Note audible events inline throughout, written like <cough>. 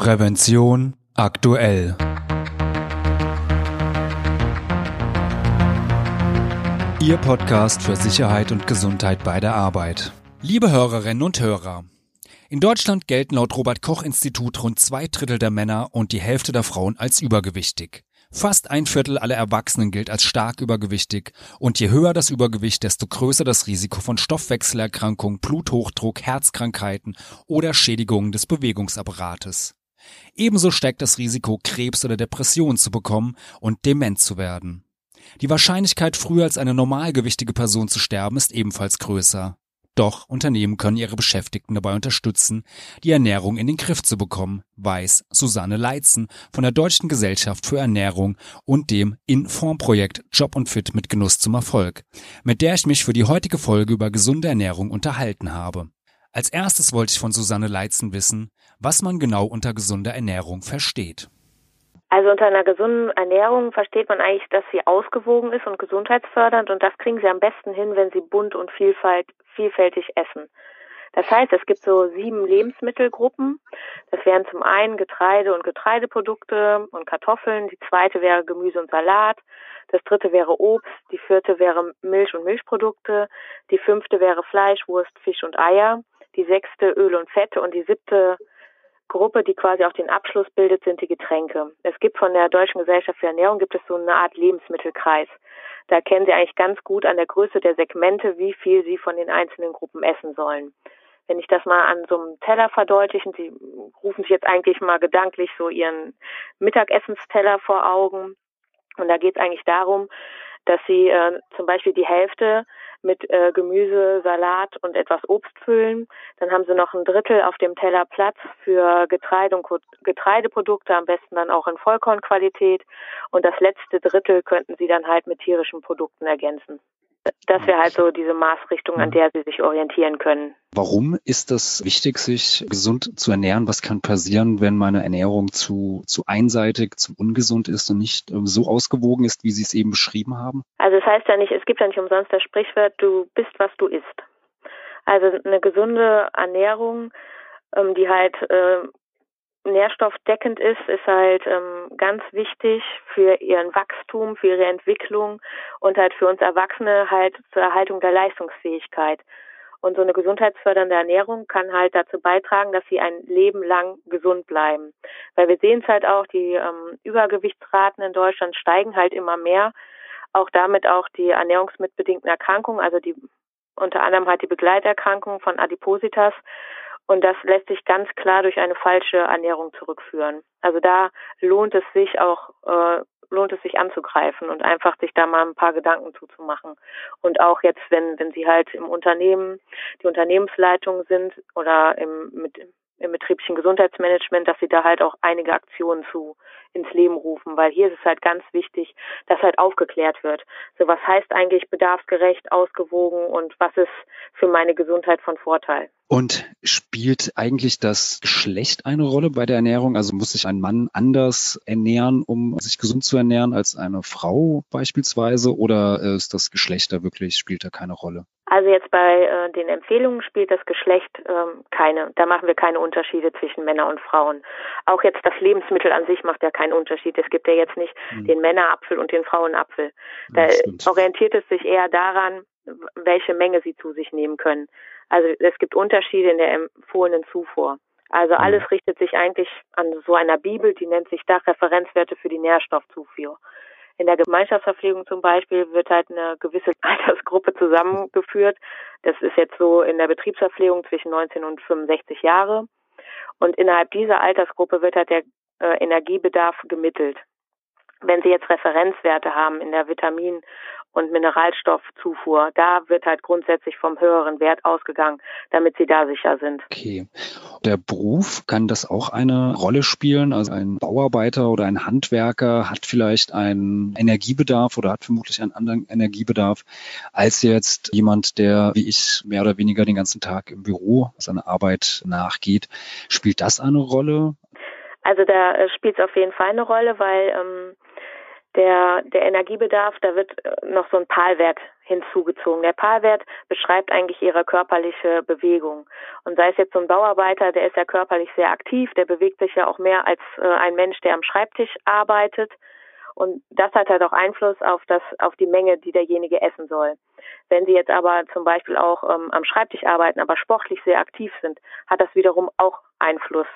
Prävention aktuell. Ihr Podcast für Sicherheit und Gesundheit bei der Arbeit. Liebe Hörerinnen und Hörer, in Deutschland gelten laut Robert Koch Institut rund zwei Drittel der Männer und die Hälfte der Frauen als übergewichtig. Fast ein Viertel aller Erwachsenen gilt als stark übergewichtig und je höher das Übergewicht, desto größer das Risiko von Stoffwechselerkrankungen, Bluthochdruck, Herzkrankheiten oder Schädigungen des Bewegungsapparates. Ebenso steigt das Risiko, Krebs oder Depression zu bekommen und dement zu werden. Die Wahrscheinlichkeit, früher als eine normalgewichtige Person zu sterben, ist ebenfalls größer. Doch Unternehmen können ihre Beschäftigten dabei unterstützen, die Ernährung in den Griff zu bekommen, weiß Susanne Leitzen von der Deutschen Gesellschaft für Ernährung und dem Informprojekt Job und Fit mit Genuss zum Erfolg, mit der ich mich für die heutige Folge über gesunde Ernährung unterhalten habe. Als erstes wollte ich von Susanne Leitzen wissen, was man genau unter gesunder Ernährung versteht. Also unter einer gesunden Ernährung versteht man eigentlich, dass sie ausgewogen ist und gesundheitsfördernd und das kriegen sie am besten hin, wenn sie bunt und Vielfalt, vielfältig essen. Das heißt, es gibt so sieben Lebensmittelgruppen. Das wären zum einen Getreide und Getreideprodukte und Kartoffeln. Die zweite wäre Gemüse und Salat. Das dritte wäre Obst. Die vierte wäre Milch und Milchprodukte. Die fünfte wäre Fleisch, Wurst, Fisch und Eier. Die sechste Öl und Fette und die siebte Gruppe, die quasi auch den Abschluss bildet, sind die Getränke. Es gibt von der Deutschen Gesellschaft für Ernährung gibt es so eine Art Lebensmittelkreis. Da kennen Sie eigentlich ganz gut an der Größe der Segmente, wie viel Sie von den einzelnen Gruppen essen sollen. Wenn ich das mal an so einem Teller verdeutlichen, Sie rufen sich jetzt eigentlich mal gedanklich so Ihren Mittagessensteller vor Augen. Und da geht es eigentlich darum, dass Sie äh, zum Beispiel die Hälfte mit äh, Gemüse, Salat und etwas Obst füllen. Dann haben sie noch ein Drittel auf dem Teller Platz für Getreide und Getreideprodukte, am besten dann auch in Vollkornqualität. Und das letzte Drittel könnten sie dann halt mit tierischen Produkten ergänzen. Das wäre halt so diese Maßrichtung, an der sie sich orientieren können. Warum ist das wichtig, sich gesund zu ernähren? Was kann passieren, wenn meine Ernährung zu, zu einseitig, zu ungesund ist und nicht ähm, so ausgewogen ist, wie Sie es eben beschrieben haben? Also es heißt ja nicht, es gibt ja nicht umsonst das Sprichwort, du bist, was du isst. Also eine gesunde Ernährung, ähm, die halt äh, nährstoffdeckend ist, ist halt ähm, ganz wichtig für ihren Wachstum, für ihre Entwicklung und halt für uns Erwachsene halt zur Erhaltung der Leistungsfähigkeit. Und so eine gesundheitsfördernde Ernährung kann halt dazu beitragen, dass sie ein Leben lang gesund bleiben. Weil wir sehen es halt auch, die ähm, Übergewichtsraten in Deutschland steigen halt immer mehr. Auch damit auch die ernährungsmitbedingten Erkrankungen, also die unter anderem halt die Begleiterkrankungen von Adipositas und das lässt sich ganz klar durch eine falsche Ernährung zurückführen. Also da lohnt es sich auch, äh, lohnt es sich anzugreifen und einfach sich da mal ein paar Gedanken zuzumachen. Und auch jetzt, wenn, wenn Sie halt im Unternehmen, die Unternehmensleitung sind oder im, mit, im betrieblichen Gesundheitsmanagement, dass sie da halt auch einige Aktionen zu ins Leben rufen, weil hier ist es halt ganz wichtig, dass halt aufgeklärt wird. So was heißt eigentlich bedarfsgerecht, ausgewogen und was ist für meine Gesundheit von Vorteil? Und spielt eigentlich das Geschlecht eine Rolle bei der Ernährung? Also muss sich ein Mann anders ernähren, um sich gesund zu ernähren als eine Frau beispielsweise? Oder ist das Geschlecht da wirklich, spielt da keine Rolle? Also jetzt bei äh, den Empfehlungen spielt das Geschlecht ähm, keine. Da machen wir keine Unterschiede zwischen Männern und Frauen. Auch jetzt das Lebensmittel an sich macht ja keinen Unterschied. Es gibt ja jetzt nicht mhm. den Männerapfel und den Frauenapfel. Da orientiert es sich eher daran, welche Menge sie zu sich nehmen können. Also es gibt Unterschiede in der empfohlenen Zufuhr. Also mhm. alles richtet sich eigentlich an so einer Bibel, die nennt sich da Referenzwerte für die Nährstoffzufuhr. In der Gemeinschaftsverpflegung zum Beispiel wird halt eine gewisse <laughs> Altersgruppe zusammengeführt. Das ist jetzt so in der Betriebsverpflegung zwischen 19 und 65 Jahre. Und innerhalb dieser Altersgruppe wird halt der äh, Energiebedarf gemittelt. Wenn Sie jetzt Referenzwerte haben in der Vitamin- und Mineralstoffzufuhr, da wird halt grundsätzlich vom höheren Wert ausgegangen, damit Sie da sicher sind. Okay. Der Beruf, kann das auch eine Rolle spielen? Also ein Bauarbeiter oder ein Handwerker hat vielleicht einen Energiebedarf oder hat vermutlich einen anderen Energiebedarf als jetzt jemand, der wie ich mehr oder weniger den ganzen Tag im Büro seiner Arbeit nachgeht. Spielt das eine Rolle? Also da äh, spielt es auf jeden Fall eine Rolle, weil ähm, der, der Energiebedarf, da wird äh, noch so ein PAL-Wert hinzugezogen. Der PAL-Wert beschreibt eigentlich ihre körperliche Bewegung. Und sei es jetzt so ein Bauarbeiter, der ist ja körperlich sehr aktiv, der bewegt sich ja auch mehr als äh, ein Mensch, der am Schreibtisch arbeitet. Und das hat halt auch Einfluss auf das, auf die Menge, die derjenige essen soll. Wenn Sie jetzt aber zum Beispiel auch ähm, am Schreibtisch arbeiten, aber sportlich sehr aktiv sind, hat das wiederum auch Einfluss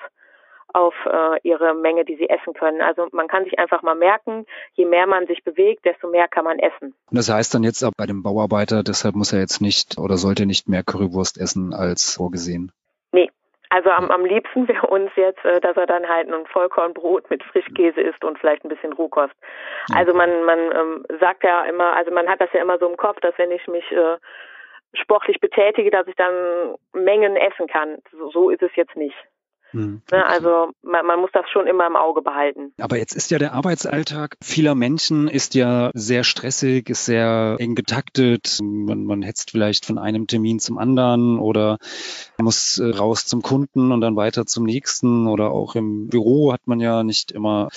auf äh, ihre Menge, die sie essen können. Also man kann sich einfach mal merken, je mehr man sich bewegt, desto mehr kann man essen. Und das heißt dann jetzt auch bei dem Bauarbeiter, deshalb muss er jetzt nicht oder sollte nicht mehr Currywurst essen als vorgesehen? Nee. Also am, am liebsten <laughs> wäre uns jetzt, äh, dass er dann halt ein Vollkornbrot mit Frischkäse isst und vielleicht ein bisschen Rohkost. Also man, man ähm, sagt ja immer, also man hat das ja immer so im Kopf, dass wenn ich mich äh, sportlich betätige, dass ich dann Mengen essen kann. So, so ist es jetzt nicht. Mhm. Also man, man, muss das schon immer im Auge behalten. Aber jetzt ist ja der Arbeitsalltag vieler Menschen ist ja sehr stressig, ist sehr eng getaktet. Man, man hetzt vielleicht von einem Termin zum anderen oder muss äh, raus zum Kunden und dann weiter zum nächsten oder auch im Büro hat man ja nicht immer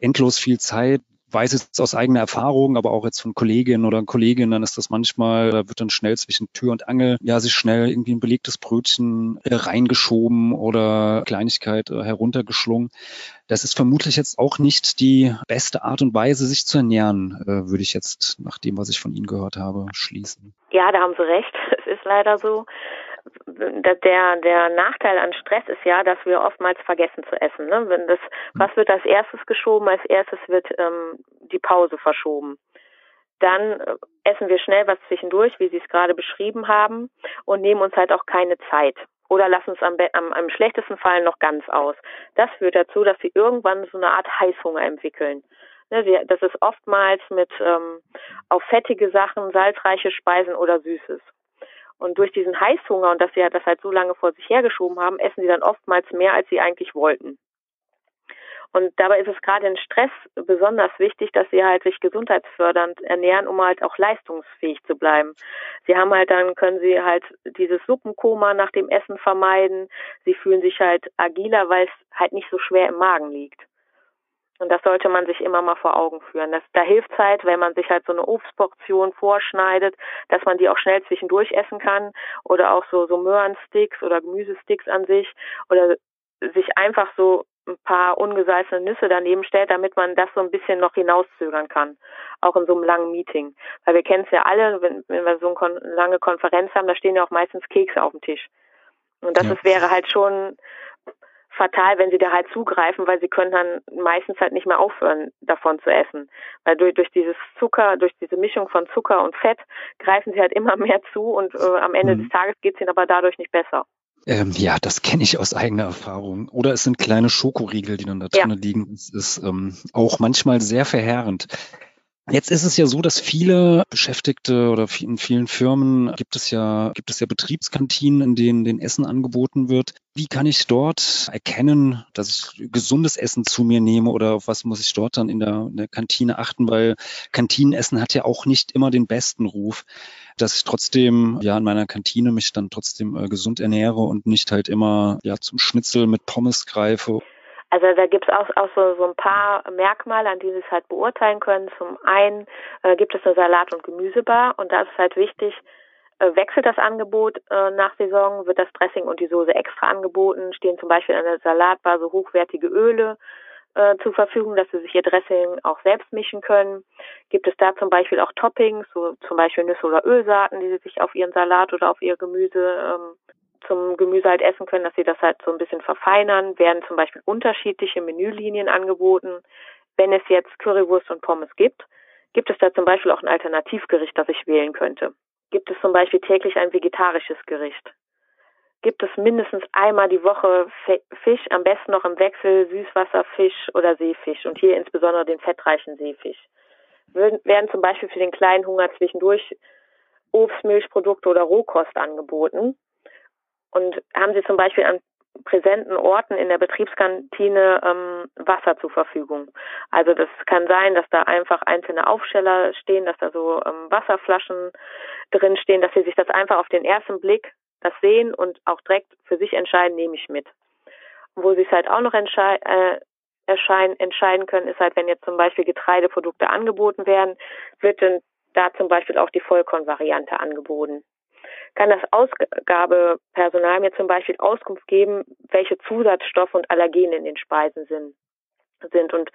endlos viel Zeit weiß jetzt aus eigener Erfahrung, aber auch jetzt von Kolleginnen oder Kollegen, dann ist das manchmal, da wird dann schnell zwischen Tür und Angel, ja, sich schnell irgendwie ein belegtes Brötchen äh, reingeschoben oder Kleinigkeit äh, heruntergeschlungen. Das ist vermutlich jetzt auch nicht die beste Art und Weise, sich zu ernähren, äh, würde ich jetzt nach dem, was ich von Ihnen gehört habe, schließen. Ja, da haben Sie recht. <laughs> Es ist leider so der, der Nachteil an Stress ist ja, dass wir oftmals vergessen zu essen. Ne? Wenn das, was wird als erstes geschoben? Als erstes wird ähm, die Pause verschoben. Dann äh, essen wir schnell was zwischendurch, wie Sie es gerade beschrieben haben, und nehmen uns halt auch keine Zeit. Oder lassen es am, am, am schlechtesten Fall noch ganz aus. Das führt dazu, dass sie irgendwann so eine Art Heißhunger entwickeln. Ne, das ist oftmals mit ähm, auf fettige Sachen, salzreiche Speisen oder Süßes. Und durch diesen Heißhunger und dass sie das halt so lange vor sich hergeschoben haben, essen sie dann oftmals mehr, als sie eigentlich wollten. Und dabei ist es gerade in Stress besonders wichtig, dass sie halt sich gesundheitsfördernd ernähren, um halt auch leistungsfähig zu bleiben. Sie haben halt dann, können sie halt dieses Suppenkoma nach dem Essen vermeiden. Sie fühlen sich halt agiler, weil es halt nicht so schwer im Magen liegt. Und das sollte man sich immer mal vor Augen führen. Das, da hilft es halt, wenn man sich halt so eine Obstportion vorschneidet, dass man die auch schnell zwischendurch essen kann oder auch so, so Möhrensticks oder Gemüsesticks an sich oder sich einfach so ein paar ungesalzene Nüsse daneben stellt, damit man das so ein bisschen noch hinauszögern kann, auch in so einem langen Meeting. Weil wir kennen es ja alle, wenn, wenn wir so eine lange Konferenz haben, da stehen ja auch meistens Kekse auf dem Tisch. Und das ja. ist, wäre halt schon fatal, wenn sie da halt zugreifen, weil sie können dann meistens halt nicht mehr aufhören, davon zu essen. Weil durch, durch dieses Zucker, durch diese Mischung von Zucker und Fett greifen sie halt immer <laughs> mehr zu und äh, am Ende mhm. des Tages geht es ihnen aber dadurch nicht besser. Ähm, ja, das kenne ich aus eigener Erfahrung. Oder es sind kleine Schokoriegel, die dann da drin ja. liegen. Es ist ähm, auch manchmal sehr verheerend. Jetzt ist es ja so, dass viele Beschäftigte oder in vielen Firmen gibt es ja, gibt es ja Betriebskantinen, in denen den Essen angeboten wird. Wie kann ich dort erkennen, dass ich gesundes Essen zu mir nehme oder auf was muss ich dort dann in der, in der Kantine achten? Weil Kantinenessen hat ja auch nicht immer den besten Ruf, dass ich trotzdem ja in meiner Kantine mich dann trotzdem äh, gesund ernähre und nicht halt immer ja zum Schnitzel mit Pommes greife. Also da gibt es auch, auch so, so ein paar Merkmale, an denen Sie es halt beurteilen können. Zum einen äh, gibt es eine Salat- und Gemüsebar und da ist es halt wichtig, äh, wechselt das Angebot äh, nach Saison, wird das Dressing und die Soße extra angeboten, stehen zum Beispiel an der Salatbar so hochwertige Öle äh, zur Verfügung, dass Sie sich Ihr Dressing auch selbst mischen können. Gibt es da zum Beispiel auch Toppings, so zum Beispiel Nüsse oder Ölsaaten, die Sie sich auf Ihren Salat oder auf Ihr Gemüse ähm, zum Gemüse halt essen können, dass sie das halt so ein bisschen verfeinern, werden zum Beispiel unterschiedliche Menülinien angeboten. Wenn es jetzt Currywurst und Pommes gibt, gibt es da zum Beispiel auch ein Alternativgericht, das ich wählen könnte. Gibt es zum Beispiel täglich ein vegetarisches Gericht? Gibt es mindestens einmal die Woche Fisch, am besten noch im Wechsel Süßwasserfisch oder Seefisch und hier insbesondere den fettreichen Seefisch? Werden zum Beispiel für den kleinen Hunger zwischendurch Obst, Milchprodukte oder Rohkost angeboten? Und haben Sie zum Beispiel an präsenten Orten in der Betriebskantine ähm, Wasser zur Verfügung. Also das kann sein, dass da einfach einzelne Aufsteller stehen, dass da so ähm, Wasserflaschen drin stehen, dass sie sich das einfach auf den ersten Blick das sehen und auch direkt für sich entscheiden, nehme ich mit. Wo sie es halt auch noch entschei äh, erscheinen, entscheiden können, ist halt, wenn jetzt zum Beispiel Getreideprodukte angeboten werden, wird dann da zum Beispiel auch die Vollkornvariante angeboten. Kann das Ausgabepersonal mir zum Beispiel Auskunft geben, welche Zusatzstoffe und Allergene in den Speisen sind? sind. Und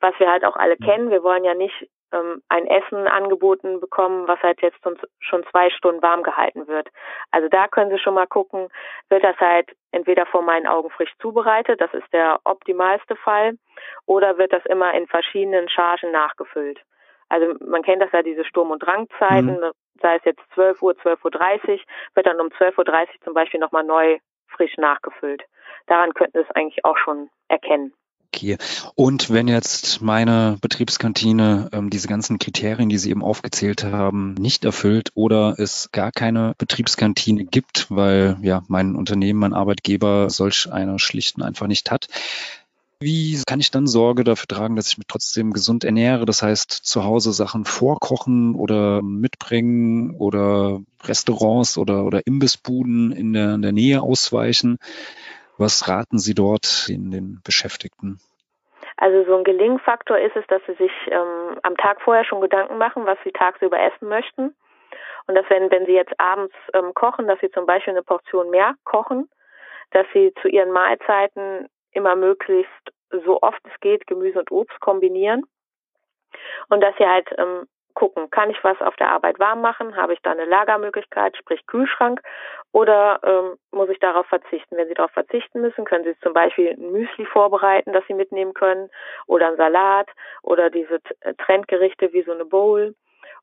was wir halt auch alle kennen, wir wollen ja nicht ähm, ein Essen angeboten bekommen, was halt jetzt schon zwei Stunden warm gehalten wird. Also da können Sie schon mal gucken, wird das halt entweder vor meinen Augen frisch zubereitet, das ist der optimalste Fall, oder wird das immer in verschiedenen Chargen nachgefüllt. Also man kennt das ja, diese Sturm- und Drangzeiten, mhm. Sei es jetzt 12 Uhr, 12.30 Uhr, wird dann um 12.30 Uhr zum Beispiel nochmal neu frisch nachgefüllt. Daran könnten Sie es eigentlich auch schon erkennen. Okay. Und wenn jetzt meine Betriebskantine ähm, diese ganzen Kriterien, die Sie eben aufgezählt haben, nicht erfüllt oder es gar keine Betriebskantine gibt, weil ja mein Unternehmen, mein Arbeitgeber solch eine schlichten einfach nicht hat, wie kann ich dann Sorge dafür tragen, dass ich mich trotzdem gesund ernähre? Das heißt, zu Hause Sachen vorkochen oder mitbringen oder Restaurants oder, oder Imbissbuden in der, in der Nähe ausweichen. Was raten Sie dort in den Beschäftigten? Also so ein Gelingfaktor ist es, dass sie sich ähm, am Tag vorher schon Gedanken machen, was sie tagsüber essen möchten. Und dass wenn, wenn sie jetzt abends ähm, kochen, dass sie zum Beispiel eine Portion mehr kochen, dass sie zu ihren Mahlzeiten immer möglichst so oft es geht Gemüse und Obst kombinieren und dass sie halt ähm, gucken, kann ich was auf der Arbeit warm machen? Habe ich da eine Lagermöglichkeit, sprich Kühlschrank? Oder ähm, muss ich darauf verzichten? Wenn Sie darauf verzichten müssen, können Sie zum Beispiel ein Müsli vorbereiten, das Sie mitnehmen können, oder ein Salat, oder diese Trendgerichte wie so eine Bowl,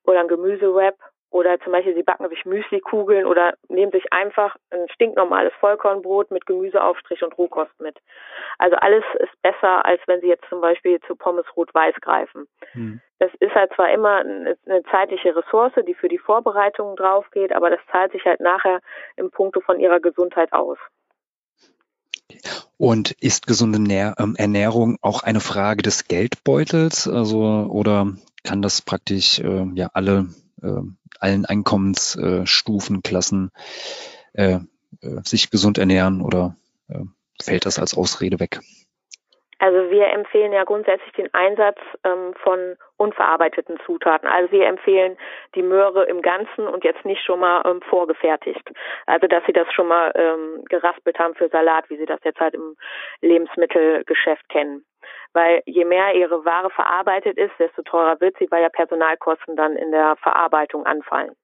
oder ein Gemüsewrap oder zum Beispiel, sie backen sich Müslikugeln oder nehmen sich einfach ein stinknormales Vollkornbrot mit Gemüseaufstrich und Rohkost mit. Also alles ist besser, als wenn sie jetzt zum Beispiel zu Pommes rot-weiß greifen. Hm. Das ist halt zwar immer eine, zeitliche Ressource, die für die Vorbereitung drauf geht, aber das zahlt sich halt nachher im Punkto von ihrer Gesundheit aus. Und ist gesunde ähm, Ernährung auch eine Frage des Geldbeutels? Also, oder kann das praktisch äh, ja alle äh, allen Einkommensstufen, Klassen äh, äh, sich gesund ernähren oder äh, fällt das als Ausrede weg? Also wir empfehlen ja grundsätzlich den Einsatz ähm, von unverarbeiteten Zutaten. Also wir empfehlen die Möhre im Ganzen und jetzt nicht schon mal ähm, vorgefertigt. Also dass sie das schon mal ähm, geraspelt haben für Salat, wie sie das jetzt halt im Lebensmittelgeschäft kennen. Weil je mehr ihre Ware verarbeitet ist, desto teurer wird sie, weil ja Personalkosten dann in der Verarbeitung anfallen.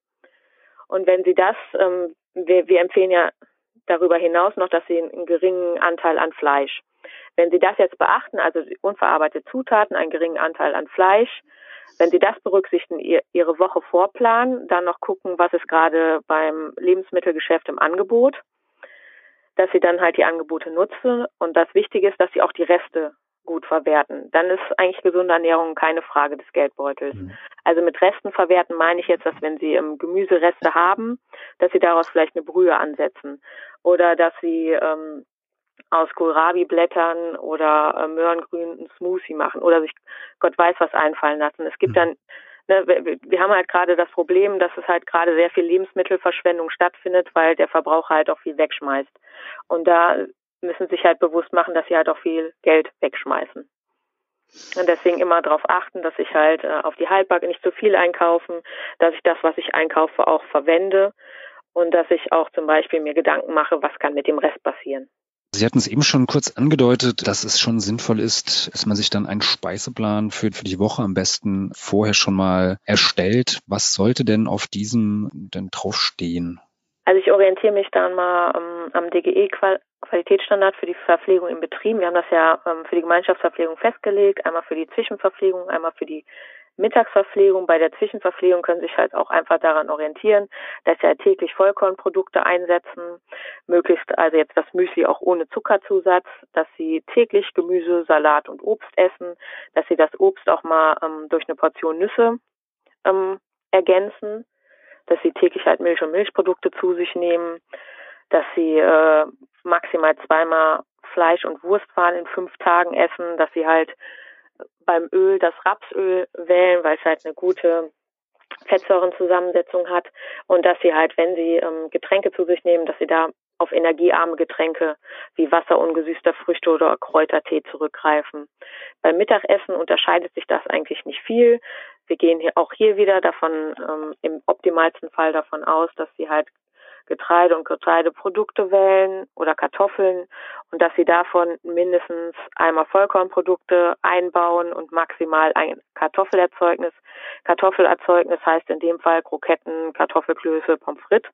Und wenn sie das, ähm, wir, wir empfehlen ja darüber hinaus noch, dass sie einen geringen Anteil an Fleisch wenn Sie das jetzt beachten, also unverarbeitete Zutaten, einen geringen Anteil an Fleisch, wenn Sie das berücksichtigen, Ihre Woche vorplanen, dann noch gucken, was ist gerade beim Lebensmittelgeschäft im Angebot, dass Sie dann halt die Angebote nutzen und das Wichtige ist, dass Sie auch die Reste gut verwerten. Dann ist eigentlich gesunde Ernährung keine Frage des Geldbeutels. Mhm. Also mit Resten verwerten meine ich jetzt, dass wenn Sie ähm, Gemüsereste haben, dass Sie daraus vielleicht eine Brühe ansetzen oder dass Sie ähm, aus Kohlrabi-Blättern oder äh, Möhrengrün einen Smoothie machen oder sich Gott weiß was einfallen lassen. Es gibt mhm. dann, ne, wir, wir haben halt gerade das Problem, dass es halt gerade sehr viel Lebensmittelverschwendung stattfindet, weil der Verbraucher halt auch viel wegschmeißt. Und da müssen sich halt bewusst machen, dass sie halt auch viel Geld wegschmeißen. Und deswegen immer darauf achten, dass ich halt äh, auf die Haltbarkeit nicht zu viel einkaufen, dass ich das, was ich einkaufe, auch verwende und dass ich auch zum Beispiel mir Gedanken mache, was kann mit dem Rest passieren. Sie hatten es eben schon kurz angedeutet, dass es schon sinnvoll ist, dass man sich dann einen Speiseplan für, für die Woche am besten vorher schon mal erstellt. Was sollte denn auf diesem denn draufstehen? Also ich orientiere mich dann mal ähm, am DGE Qualitätsstandard für die Verpflegung im Betrieb. Wir haben das ja ähm, für die Gemeinschaftsverpflegung festgelegt, einmal für die Zwischenverpflegung, einmal für die Mittagsverpflegung, bei der Zwischenverpflegung können sich halt auch einfach daran orientieren, dass sie halt täglich Vollkornprodukte einsetzen, möglichst also jetzt das Müsli auch ohne Zuckerzusatz, dass sie täglich Gemüse, Salat und Obst essen, dass sie das Obst auch mal ähm, durch eine Portion Nüsse ähm, ergänzen, dass sie täglich halt Milch und Milchprodukte zu sich nehmen, dass sie äh, maximal zweimal Fleisch und Wurstwaren in fünf Tagen essen, dass sie halt beim Öl das Rapsöl wählen, weil es halt eine gute Fettsäurenzusammensetzung hat und dass sie halt, wenn sie ähm, Getränke zu sich nehmen, dass sie da auf energiearme Getränke wie Wasser ungesüßter Früchte oder Kräutertee zurückgreifen. Beim Mittagessen unterscheidet sich das eigentlich nicht viel. Wir gehen hier auch hier wieder davon ähm, im optimalsten Fall davon aus, dass sie halt Getreide und Getreideprodukte wählen oder Kartoffeln und dass sie davon mindestens einmal Vollkornprodukte einbauen und maximal ein Kartoffelerzeugnis. Kartoffelerzeugnis heißt in dem Fall Kroketten, Kartoffelklöße, Pommes frites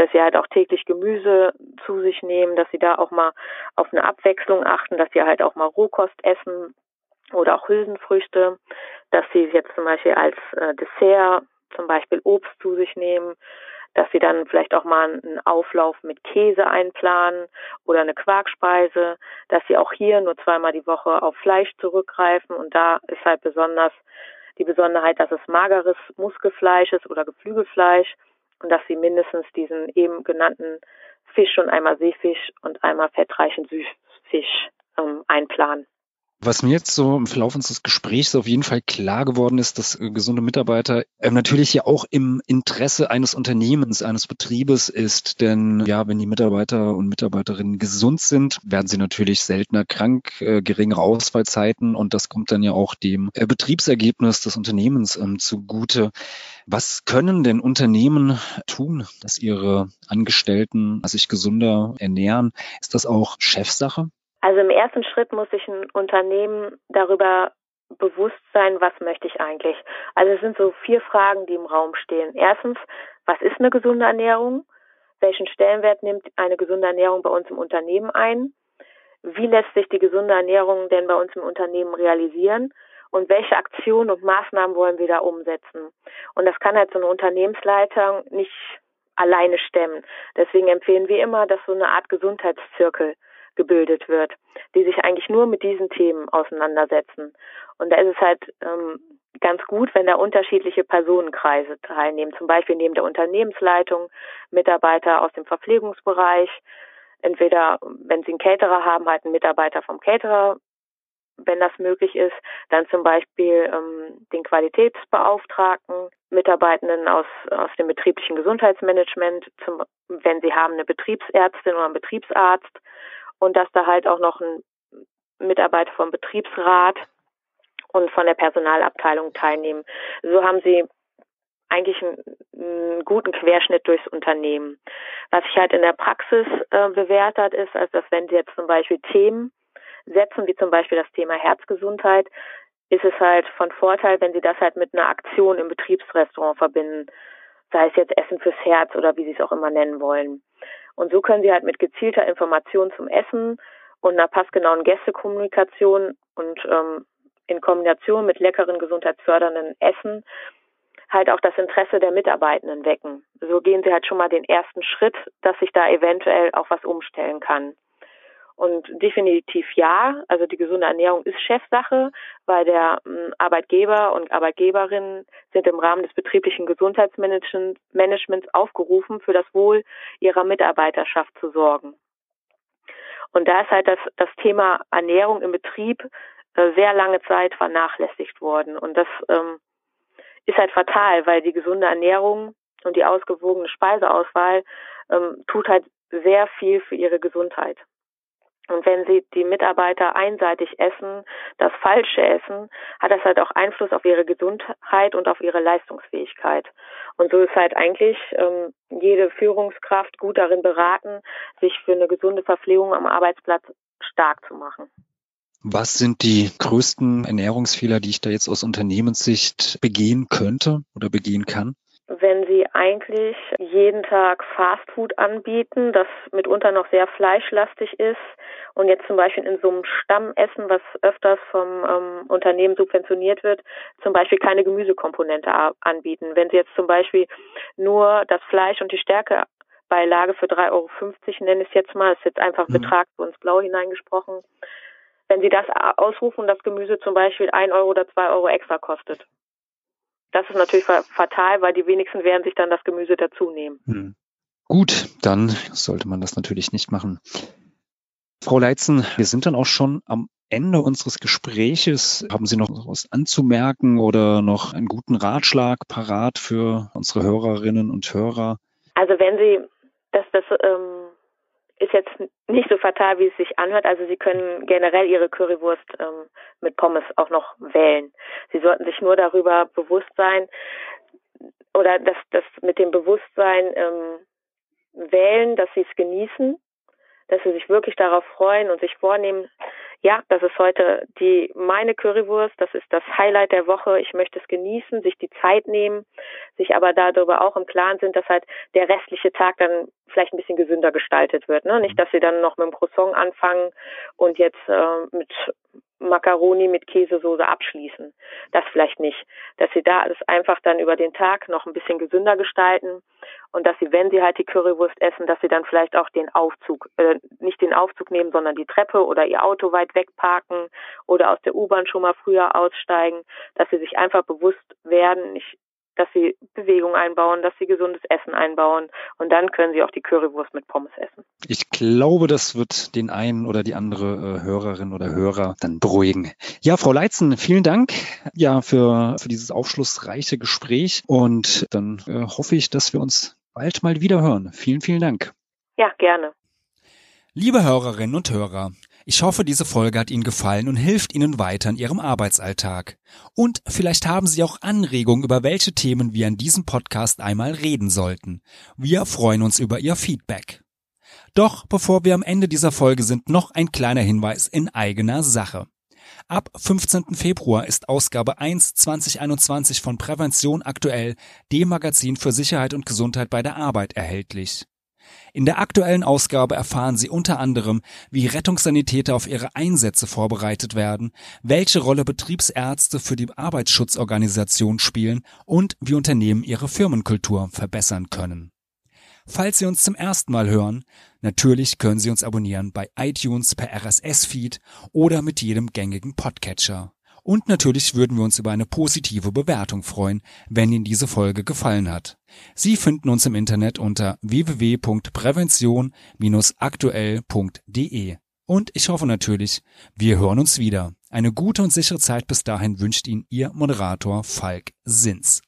dass sie halt auch täglich Gemüse zu sich nehmen, dass sie da auch mal auf eine Abwechslung achten, dass sie halt auch mal Rohkost essen oder auch Hülsenfrüchte, dass sie jetzt zum Beispiel als äh, Dessert zum Beispiel Obst zu sich nehmen, dass sie dann vielleicht auch mal einen Auflauf mit Käse einplanen oder eine Quarkspeise, dass sie auch hier nur zweimal die Woche auf Fleisch zurückgreifen und da ist halt besonders die Besonderheit, dass es mageres Muskelfleisch ist oder Geflügelfleisch und dass sie mindestens diesen eben genannten Fisch und einmal Seefisch und einmal fettreichen Süßfisch ähm, einplanen. Was mir jetzt so im Verlauf unseres Gesprächs auf jeden Fall klar geworden ist, dass äh, gesunde Mitarbeiter äh, natürlich ja auch im Interesse eines Unternehmens, eines Betriebes ist. Denn ja, wenn die Mitarbeiter und Mitarbeiterinnen gesund sind, werden sie natürlich seltener krank, äh, geringere Ausfallzeiten und das kommt dann ja auch dem Betriebsergebnis des Unternehmens ähm, zugute. Was können denn Unternehmen tun, dass ihre Angestellten sich gesunder ernähren? Ist das auch Chefsache? Also im ersten Schritt muss sich ein Unternehmen darüber bewusst sein, was möchte ich eigentlich. Also es sind so vier Fragen, die im Raum stehen. Erstens, was ist eine gesunde Ernährung? Welchen Stellenwert nimmt eine gesunde Ernährung bei uns im Unternehmen ein? Wie lässt sich die gesunde Ernährung denn bei uns im Unternehmen realisieren? Und welche Aktionen und Maßnahmen wollen wir da umsetzen? Und das kann halt so eine Unternehmensleitung nicht alleine stemmen. Deswegen empfehlen wir immer, dass so eine Art Gesundheitszirkel gebildet wird, die sich eigentlich nur mit diesen Themen auseinandersetzen. Und da ist es halt ähm, ganz gut, wenn da unterschiedliche Personenkreise teilnehmen, zum Beispiel neben der Unternehmensleitung Mitarbeiter aus dem Verpflegungsbereich, entweder wenn sie einen Caterer haben, halt einen Mitarbeiter vom Caterer, wenn das möglich ist, dann zum Beispiel ähm, den Qualitätsbeauftragten, Mitarbeitenden aus, aus dem betrieblichen Gesundheitsmanagement, zum, wenn sie haben eine Betriebsärztin oder einen Betriebsarzt und dass da halt auch noch ein Mitarbeiter vom Betriebsrat und von der Personalabteilung teilnehmen. So haben sie eigentlich einen, einen guten Querschnitt durchs Unternehmen. Was sich halt in der Praxis äh, bewährt hat, ist, also dass wenn sie jetzt zum Beispiel Themen setzen, wie zum Beispiel das Thema Herzgesundheit, ist es halt von Vorteil, wenn sie das halt mit einer Aktion im Betriebsrestaurant verbinden, sei es jetzt Essen fürs Herz oder wie sie es auch immer nennen wollen. Und so können sie halt mit gezielter Information zum Essen und einer passgenauen Gästekommunikation und ähm, in Kombination mit leckeren, gesundheitsfördernden Essen halt auch das Interesse der Mitarbeitenden wecken. So gehen sie halt schon mal den ersten Schritt, dass sich da eventuell auch was umstellen kann. Und definitiv ja, also die gesunde Ernährung ist Chefsache, weil der ähm, Arbeitgeber und Arbeitgeberinnen sind im Rahmen des betrieblichen Gesundheitsmanagements aufgerufen, für das Wohl ihrer Mitarbeiterschaft zu sorgen. Und da ist halt das, das Thema Ernährung im Betrieb äh, sehr lange Zeit vernachlässigt worden. Und das ähm, ist halt fatal, weil die gesunde Ernährung und die ausgewogene Speiseauswahl ähm, tut halt sehr viel für ihre Gesundheit. Und wenn sie die Mitarbeiter einseitig essen, das Falsche essen, hat das halt auch Einfluss auf ihre Gesundheit und auf ihre Leistungsfähigkeit. Und so ist halt eigentlich ähm, jede Führungskraft gut darin beraten, sich für eine gesunde Verpflegung am Arbeitsplatz stark zu machen. Was sind die größten Ernährungsfehler, die ich da jetzt aus Unternehmenssicht begehen könnte oder begehen kann? Wenn sie eigentlich jeden Tag Fastfood anbieten, das mitunter noch sehr fleischlastig ist und jetzt zum Beispiel in so einem Stammessen, was öfters vom ähm, Unternehmen subventioniert wird, zum Beispiel keine Gemüsekomponente anbieten. Wenn sie jetzt zum Beispiel nur das Fleisch und die Stärkebeilage für 3,50 Euro nenne ich es jetzt mal, ist jetzt einfach ein mhm. Betrag für uns blau hineingesprochen. Wenn sie das ausrufen und das Gemüse zum Beispiel ein Euro oder zwei Euro extra kostet. Das ist natürlich fatal, weil die wenigsten werden sich dann das Gemüse dazu nehmen. Hm. Gut, dann sollte man das natürlich nicht machen. Frau Leitzen, wir sind dann auch schon am Ende unseres Gespräches. Haben Sie noch was anzumerken oder noch einen guten Ratschlag parat für unsere Hörerinnen und Hörer? Also wenn Sie das, das ähm, ist jetzt nicht so fatal, wie es sich anhört. Also Sie können generell Ihre Currywurst ähm, mit Pommes auch noch wählen. Sie sollten sich nur darüber bewusst sein oder das, das mit dem Bewusstsein ähm, wählen, dass Sie es genießen, dass Sie sich wirklich darauf freuen und sich vornehmen, ja, das ist heute die meine Currywurst, das ist das Highlight der Woche. Ich möchte es genießen, sich die Zeit nehmen, sich aber darüber auch im Klaren sind, dass halt der restliche Tag dann vielleicht ein bisschen gesünder gestaltet wird. Ne? Nicht, dass sie dann noch mit dem Croissant anfangen und jetzt äh, mit Macaroni mit Käsesoße abschließen. Das vielleicht nicht. Dass sie da das einfach dann über den Tag noch ein bisschen gesünder gestalten und dass sie, wenn sie halt die Currywurst essen, dass sie dann vielleicht auch den Aufzug, äh, nicht den Aufzug nehmen, sondern die Treppe oder ihr Auto weit wegparken oder aus der U-Bahn schon mal früher aussteigen, dass sie sich einfach bewusst werden, ich dass sie Bewegung einbauen, dass sie gesundes Essen einbauen und dann können sie auch die Currywurst mit Pommes essen. Ich glaube, das wird den einen oder die andere äh, Hörerin oder Hörer dann beruhigen. Ja, Frau Leitzen, vielen Dank ja für, für dieses aufschlussreiche Gespräch und dann äh, hoffe ich, dass wir uns bald mal wieder hören. Vielen, vielen Dank. Ja, gerne. Liebe Hörerinnen und Hörer, ich hoffe, diese Folge hat Ihnen gefallen und hilft Ihnen weiter in Ihrem Arbeitsalltag. Und vielleicht haben Sie auch Anregungen, über welche Themen wir in diesem Podcast einmal reden sollten. Wir freuen uns über Ihr Feedback. Doch bevor wir am Ende dieser Folge sind, noch ein kleiner Hinweis in eigener Sache. Ab 15. Februar ist Ausgabe 1 2021 von Prävention aktuell, dem Magazin für Sicherheit und Gesundheit bei der Arbeit erhältlich. In der aktuellen Ausgabe erfahren Sie unter anderem, wie Rettungssanitäter auf ihre Einsätze vorbereitet werden, welche Rolle Betriebsärzte für die Arbeitsschutzorganisation spielen und wie Unternehmen ihre Firmenkultur verbessern können. Falls Sie uns zum ersten Mal hören, natürlich können Sie uns abonnieren bei iTunes per RSS-Feed oder mit jedem gängigen Podcatcher. Und natürlich würden wir uns über eine positive Bewertung freuen, wenn Ihnen diese Folge gefallen hat. Sie finden uns im Internet unter www.prävention-aktuell.de. Und ich hoffe natürlich, wir hören uns wieder. Eine gute und sichere Zeit bis dahin wünscht Ihnen Ihr Moderator Falk Sins.